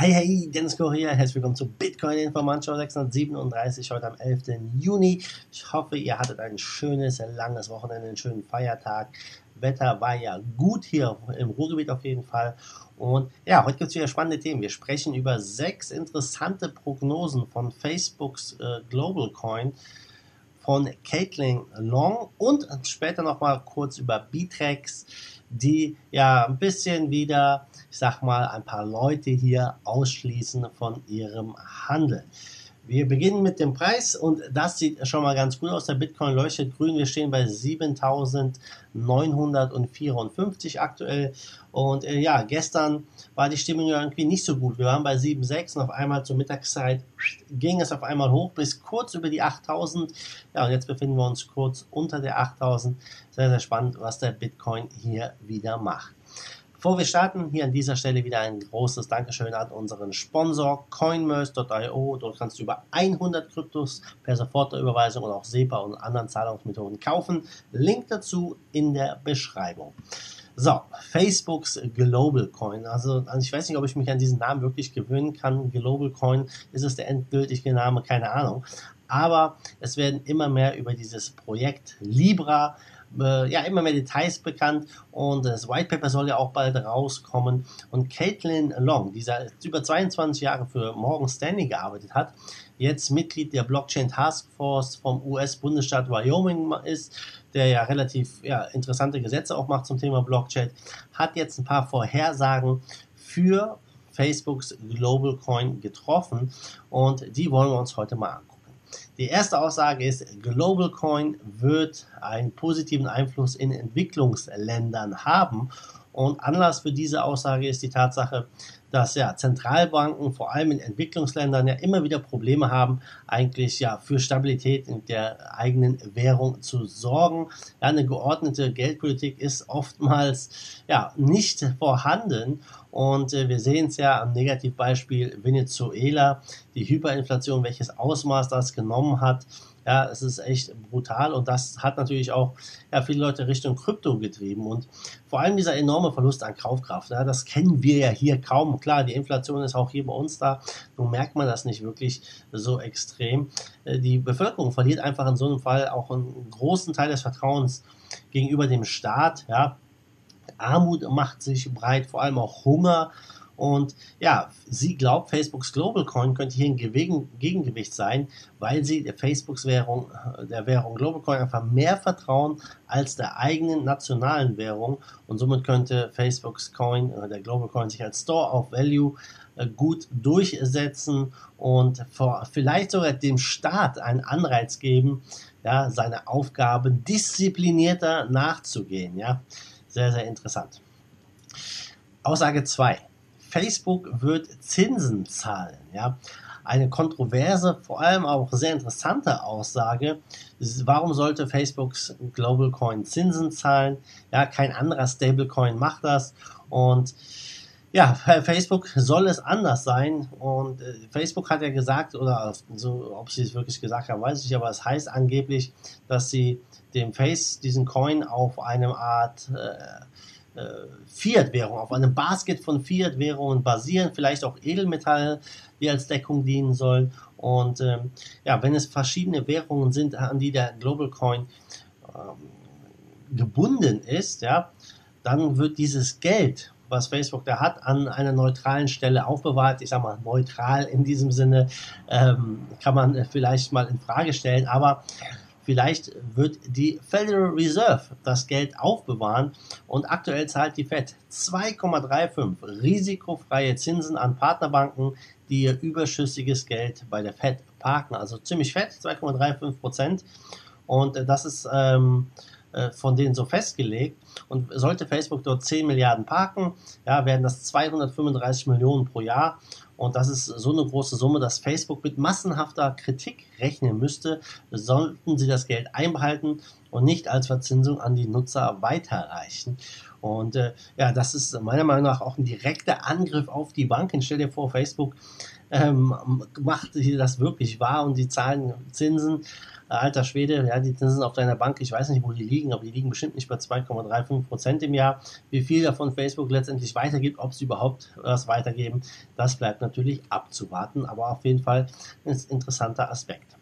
Hey, hey, Dennis Correa, herzlich willkommen zu Bitcoin Information 637, heute am 11. Juni. Ich hoffe, ihr hattet ein schönes, langes Wochenende, einen schönen Feiertag. Wetter war ja gut hier im Ruhrgebiet auf jeden Fall. Und ja, heute gibt es wieder spannende Themen. Wir sprechen über sechs interessante Prognosen von Facebooks äh, Global Coin von Caitlin Long und später nochmal kurz über Bitrex, die ja ein bisschen wieder, ich sag mal, ein paar Leute hier ausschließen von ihrem Handel. Wir beginnen mit dem Preis und das sieht schon mal ganz gut aus. Der Bitcoin leuchtet grün. Wir stehen bei 7.954 aktuell. Und äh, ja, gestern war die Stimmung irgendwie nicht so gut. Wir waren bei 7.6 und auf einmal zur Mittagszeit ging es auf einmal hoch bis kurz über die 8.000. Ja, und jetzt befinden wir uns kurz unter der 8.000. Sehr, sehr spannend, was der Bitcoin hier wieder macht. Bevor wir starten, hier an dieser Stelle wieder ein großes Dankeschön an unseren Sponsor coinmerce.io. Dort kannst du über 100 Kryptos per Sofortüberweisung und auch SEPA und anderen Zahlungsmethoden kaufen. Link dazu in der Beschreibung. So, Facebooks Global Coin. Also, also, ich weiß nicht, ob ich mich an diesen Namen wirklich gewöhnen kann. Global Coin, ist es der endgültige Name? Keine Ahnung. Aber es werden immer mehr über dieses Projekt Libra äh, ja, immer mehr Details bekannt und das White Paper soll ja auch bald rauskommen. Und Caitlin Long, die über 22 Jahre für Morgan Stanley gearbeitet hat, jetzt Mitglied der Blockchain Task Force vom US-Bundesstaat Wyoming ist, der ja relativ ja, interessante Gesetze auch macht zum Thema Blockchain, hat jetzt ein paar Vorhersagen für Facebooks Global Coin getroffen und die wollen wir uns heute mal angucken. Die erste Aussage ist, Global Coin wird einen positiven Einfluss in Entwicklungsländern haben. Und Anlass für diese Aussage ist die Tatsache, dass ja Zentralbanken vor allem in Entwicklungsländern ja immer wieder Probleme haben, eigentlich ja für Stabilität in der eigenen Währung zu sorgen. Ja, eine geordnete Geldpolitik ist oftmals ja nicht vorhanden und äh, wir sehen es ja am Negativbeispiel Venezuela, die Hyperinflation, welches Ausmaß das genommen hat. Ja, es ist echt brutal und das hat natürlich auch ja, viele Leute Richtung Krypto getrieben und vor allem dieser enorme Verlust an Kaufkraft. Ja, das kennen wir ja hier kaum. Klar, die Inflation ist auch hier bei uns da. Nun merkt man das nicht wirklich so extrem. Äh, die Bevölkerung verliert einfach in so einem Fall auch einen großen Teil des Vertrauens gegenüber dem Staat. Ja, Armut macht sich breit, vor allem auch Hunger und ja, sie glaubt, Facebooks Global Coin könnte hier ein Gegengewicht sein, weil sie der Facebooks Währung, der Währung Global Coin einfach mehr vertrauen als der eigenen nationalen Währung. Und somit könnte Facebooks Coin, der Global Coin, sich als Store of Value äh, gut durchsetzen und vielleicht sogar dem Staat einen Anreiz geben, ja, seine Aufgaben disziplinierter nachzugehen. Ja, sehr, sehr interessant. Aussage 2. Facebook wird Zinsen zahlen. Ja? Eine kontroverse, vor allem auch sehr interessante Aussage. Warum sollte Facebooks Global Coin Zinsen zahlen? Ja, kein anderer Stablecoin macht das. Und ja, Facebook soll es anders sein. Und äh, Facebook hat ja gesagt, oder so, ob sie es wirklich gesagt haben, weiß ich aber es heißt angeblich, dass sie dem Face diesen Coin auf eine Art äh, Fiat-Währung, auf einem Basket von Fiat-Währungen basieren, vielleicht auch Edelmetalle, die als Deckung dienen sollen. Und ähm, ja, wenn es verschiedene Währungen sind, an die der Global Coin ähm, gebunden ist, ja, dann wird dieses Geld, was Facebook da hat, an einer neutralen Stelle aufbewahrt. Ich sage mal neutral in diesem Sinne ähm, kann man vielleicht mal in Frage stellen, aber Vielleicht wird die Federal Reserve das Geld aufbewahren und aktuell zahlt die Fed 2,35 risikofreie Zinsen an Partnerbanken, die ihr überschüssiges Geld bei der Fed parken. Also ziemlich fett, 2,35 Prozent. Und das ist ähm, äh, von denen so festgelegt. Und sollte Facebook dort 10 Milliarden parken, ja, werden das 235 Millionen pro Jahr. Und das ist so eine große Summe, dass Facebook mit massenhafter Kritik rechnen müsste, sollten sie das Geld einbehalten und nicht als Verzinsung an die Nutzer weiterreichen. Und äh, ja, das ist meiner Meinung nach auch ein direkter Angriff auf die Banken. Stell dir vor, Facebook ähm, macht das wirklich wahr und die zahlen Zinsen alter Schwede, ja, die Zinsen auf deiner Bank, ich weiß nicht, wo die liegen, aber die liegen bestimmt nicht bei 2,35 Prozent im Jahr. Wie viel davon Facebook letztendlich weitergibt, ob sie überhaupt was weitergeben, das bleibt natürlich abzuwarten, aber auf jeden Fall ein interessanter Aspekt.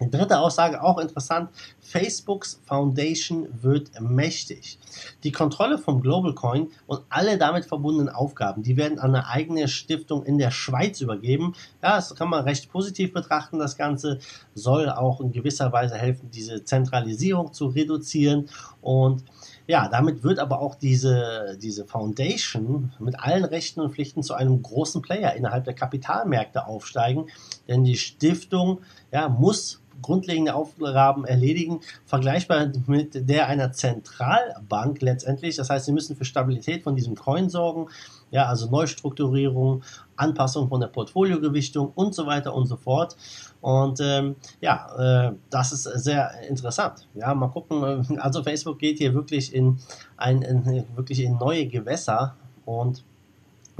Dritte Aussage, auch interessant, Facebooks Foundation wird mächtig. Die Kontrolle vom Global Coin und alle damit verbundenen Aufgaben, die werden an eine eigene Stiftung in der Schweiz übergeben. Ja, das kann man recht positiv betrachten. Das Ganze soll auch in gewisser Weise helfen, diese Zentralisierung zu reduzieren und ja, damit wird aber auch diese, diese Foundation mit allen Rechten und Pflichten zu einem großen Player innerhalb der Kapitalmärkte aufsteigen, denn die Stiftung ja, muss grundlegende Aufgaben erledigen, vergleichbar mit der einer Zentralbank letztendlich. Das heißt, sie müssen für Stabilität von diesem Coin sorgen, ja, also Neustrukturierung, Anpassung von der Portfoliogewichtung und so weiter und so fort. Und ähm, ja, äh, das ist sehr interessant. Ja, mal gucken. Also Facebook geht hier wirklich in ein in, wirklich in neue Gewässer und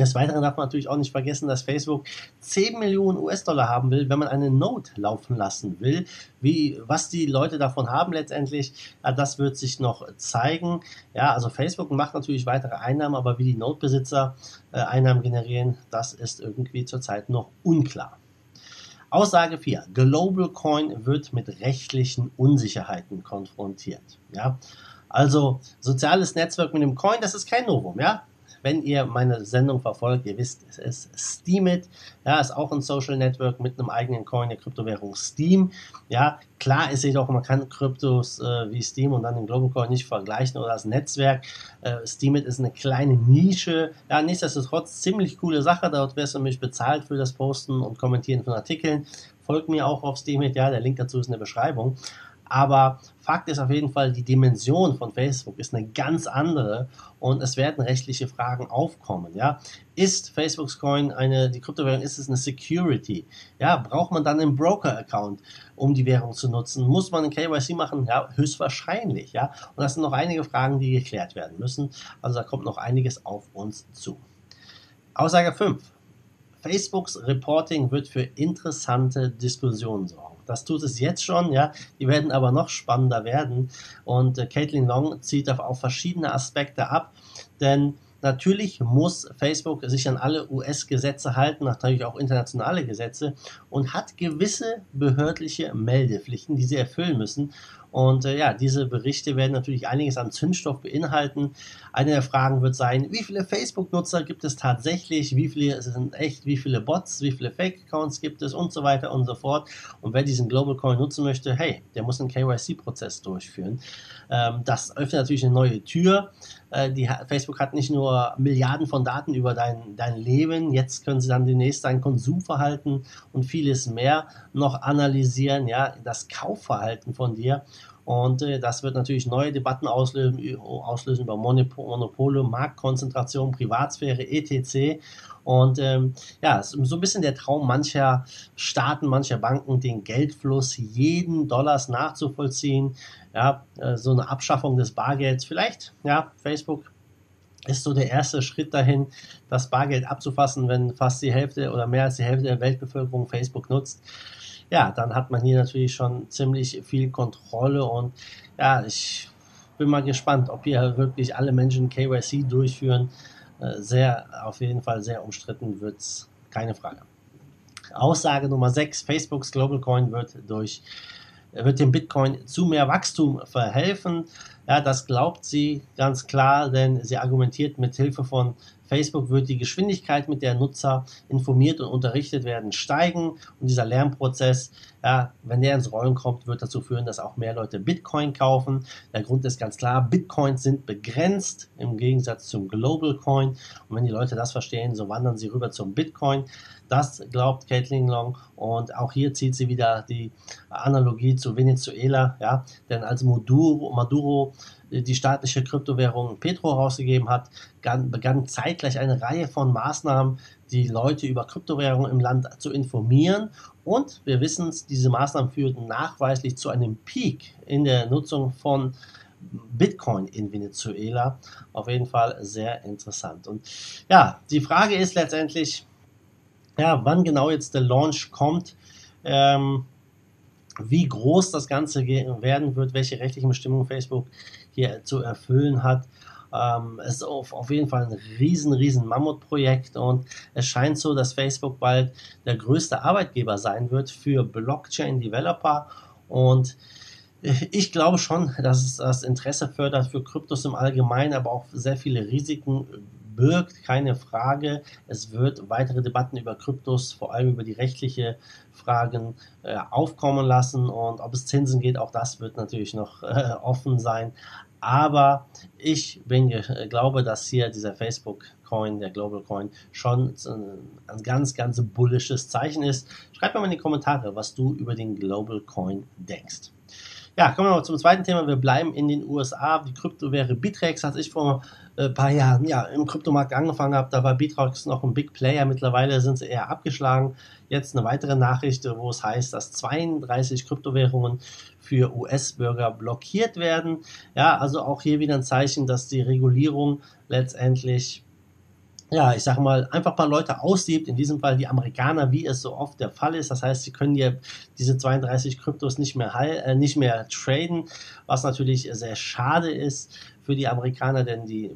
des Weiteren darf man natürlich auch nicht vergessen, dass Facebook 10 Millionen US-Dollar haben will, wenn man eine Note laufen lassen will. Wie, was die Leute davon haben letztendlich, das wird sich noch zeigen. Ja, also Facebook macht natürlich weitere Einnahmen, aber wie die Note-Besitzer äh, Einnahmen generieren, das ist irgendwie zurzeit noch unklar. Aussage 4. Global Coin wird mit rechtlichen Unsicherheiten konfrontiert. Ja, also soziales Netzwerk mit dem Coin, das ist kein Novum. Ja, wenn ihr meine Sendung verfolgt, ihr wisst, es ist Steemit. Ja, ist auch ein Social Network mit einem eigenen Coin der Kryptowährung Steam. Ja, klar ist jedoch, man kann Kryptos äh, wie Steam und dann den Global Coin nicht vergleichen oder das Netzwerk. Äh, Steemit ist eine kleine Nische. Ja, nichtsdestotrotz ziemlich coole Sache. Dort wirst du nämlich bezahlt für das Posten und Kommentieren von Artikeln. Folgt mir auch auf Steemit. Ja, der Link dazu ist in der Beschreibung. Aber Fakt ist auf jeden Fall, die Dimension von Facebook ist eine ganz andere und es werden rechtliche Fragen aufkommen. Ja? Ist Facebook's Coin eine, die Kryptowährung, ist es eine Security? Ja, braucht man dann einen Broker-Account, um die Währung zu nutzen? Muss man ein KYC machen? Ja, höchstwahrscheinlich. Ja? Und das sind noch einige Fragen, die geklärt werden müssen. Also da kommt noch einiges auf uns zu. Aussage 5. Facebooks Reporting wird für interessante Diskussionen sorgen. Das tut es jetzt schon, ja. Die werden aber noch spannender werden. Und äh, Caitlin Long zieht auf, auf verschiedene Aspekte ab, denn Natürlich muss Facebook sich an alle US-Gesetze halten, natürlich auch internationale Gesetze und hat gewisse behördliche Meldepflichten, die sie erfüllen müssen. Und äh, ja, diese Berichte werden natürlich einiges an Zündstoff beinhalten. Eine der Fragen wird sein, wie viele Facebook-Nutzer gibt es tatsächlich, wie viele sind echt, wie viele Bots, wie viele Fake-Accounts gibt es und so weiter und so fort. Und wer diesen Global Coin nutzen möchte, hey, der muss einen KYC-Prozess durchführen. Ähm, das öffnet natürlich eine neue Tür. Äh, die, Facebook hat nicht nur Milliarden von Daten über dein, dein Leben, jetzt können sie dann demnächst dein Konsumverhalten und vieles mehr noch analysieren, ja, das Kaufverhalten von dir. Und äh, das wird natürlich neue Debatten auslösen, auslösen über Monopole, Marktkonzentration, Privatsphäre, etc. Und ähm, ja, so ein bisschen der Traum mancher Staaten, mancher Banken, den Geldfluss jeden Dollars nachzuvollziehen. Ja, äh, so eine Abschaffung des Bargelds. Vielleicht, ja, Facebook ist so der erste Schritt dahin, das Bargeld abzufassen, wenn fast die Hälfte oder mehr als die Hälfte der Weltbevölkerung Facebook nutzt. Ja, dann hat man hier natürlich schon ziemlich viel Kontrolle und ja, ich bin mal gespannt, ob hier wirklich alle Menschen KYC durchführen. Äh, sehr, auf jeden Fall sehr umstritten wird es, keine Frage. Aussage Nummer 6, Facebooks Global Coin wird durch wird dem Bitcoin zu mehr Wachstum verhelfen. Ja, das glaubt sie ganz klar, denn sie argumentiert mit Hilfe von Facebook wird die Geschwindigkeit, mit der Nutzer informiert und unterrichtet werden, steigen. Und dieser Lernprozess, ja, wenn der ins Rollen kommt, wird dazu führen, dass auch mehr Leute Bitcoin kaufen. Der Grund ist ganz klar, Bitcoins sind begrenzt im Gegensatz zum Global Coin. Und wenn die Leute das verstehen, so wandern sie rüber zum Bitcoin. Das glaubt Caitlin Long. Und auch hier zieht sie wieder die Analogie zu Venezuela. Ja, denn als Maduro, Maduro die staatliche Kryptowährung Petro rausgegeben hat, begann zeitgleich eine Reihe von Maßnahmen, die Leute über Kryptowährungen im Land zu informieren. Und wir wissen es, diese Maßnahmen führten nachweislich zu einem Peak in der Nutzung von Bitcoin in Venezuela. Auf jeden Fall sehr interessant. Und ja, die Frage ist letztendlich, ja, wann genau jetzt der Launch kommt. Ähm, wie groß das Ganze werden wird, welche rechtlichen Bestimmungen Facebook hier zu erfüllen hat. Ähm, es ist auf, auf jeden Fall ein riesen, riesen Mammutprojekt und es scheint so, dass Facebook bald der größte Arbeitgeber sein wird für Blockchain-Developer und ich glaube schon, dass es das Interesse fördert für Kryptos im Allgemeinen, aber auch sehr viele Risiken birgt, keine Frage. Es wird weitere Debatten über Kryptos, vor allem über die rechtliche Fragen äh, aufkommen lassen und ob es Zinsen geht, auch das wird natürlich noch äh, offen sein. Aber ich bin, glaube, dass hier dieser Facebook Coin, der Global Coin, schon ein ganz, ganz bullisches Zeichen ist. Schreib mir mal in die Kommentare, was du über den Global Coin denkst. Ja, kommen wir noch zum zweiten Thema. Wir bleiben in den USA. Die Kryptowährung Bitrex, als ich vor ein äh, paar Jahren ja, im Kryptomarkt angefangen habe, da war Bitrex noch ein Big Player. Mittlerweile sind sie eher abgeschlagen. Jetzt eine weitere Nachricht, wo es heißt, dass 32 Kryptowährungen für US-Bürger blockiert werden. Ja, also auch hier wieder ein Zeichen, dass die Regulierung letztendlich ja, ich sage mal, einfach ein paar Leute aussiebt, in diesem Fall die Amerikaner, wie es so oft der Fall ist. Das heißt, sie können ja diese 32 Kryptos nicht mehr, äh, nicht mehr traden, was natürlich sehr schade ist für die Amerikaner, denn die, äh,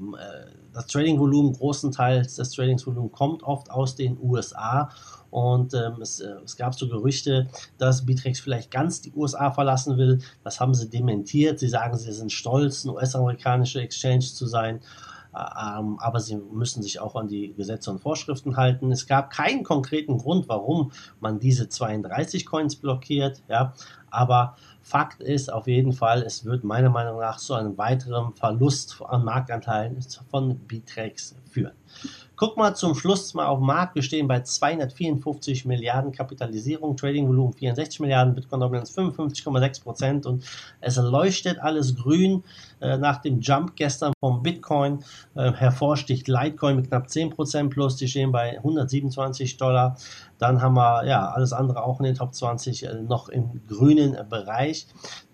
das Trading-Volumen, großenteils des Tradingsvolumens kommt oft aus den USA und ähm, es, äh, es, gab so Gerüchte, dass Bitrex vielleicht ganz die USA verlassen will. Das haben sie dementiert. Sie sagen, sie sind stolz, ein US-amerikanische Exchange zu sein. Ähm, aber sie müssen sich auch an die Gesetze und Vorschriften halten. Es gab keinen konkreten Grund, warum man diese 32 Coins blockiert, ja, aber Fakt ist auf jeden Fall, es wird meiner Meinung nach zu einem weiteren Verlust an Marktanteilen von Bitrex führen. Guck mal zum Schluss mal auf den Markt. Wir stehen bei 254 Milliarden Kapitalisierung, Trading-Volumen 64 Milliarden, Bitcoin-Dominanz 55,6 Prozent und es leuchtet alles grün. Äh, nach dem Jump gestern vom Bitcoin äh, hervorsticht Litecoin mit knapp 10 Prozent plus. Die stehen bei 127 Dollar. Dann haben wir ja alles andere auch in den Top 20 äh, noch im grünen Bereich.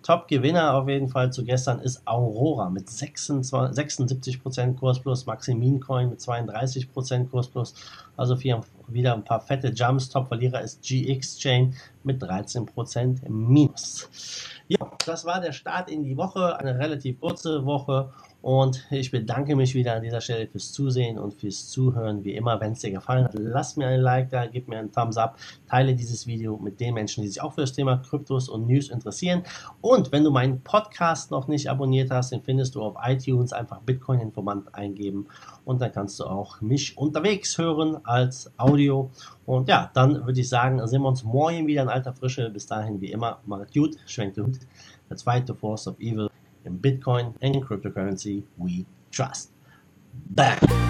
Top-Gewinner auf jeden Fall zu gestern ist Aurora mit 26, 76% Kurs plus, Maximin Coin mit 32% Kurs plus, also wieder ein paar fette Jumps. Top-Verlierer ist GX Chain mit 13% Minus. Ja, das war der Start in die Woche, eine relativ kurze Woche und ich bedanke mich wieder an dieser Stelle fürs Zusehen und fürs Zuhören. Wie immer, wenn es dir gefallen hat, lass mir ein Like da, gib mir einen Thumbs up, teile dieses Video mit den Menschen, die sich auch für das Thema Kryptos und News interessieren. Und wenn du meinen Podcast noch nicht abonniert hast, den findest du auf iTunes. Einfach Bitcoin-Informant eingeben und dann kannst du auch mich unterwegs hören als Audio. Und ja, dann würde ich sagen, sehen wir uns morgen wieder in alter Frische. Bis dahin, wie immer, macht gut, schwenkt Hut. Der zweite Force of Evil in Bitcoin and in cryptocurrency we trust. Bam!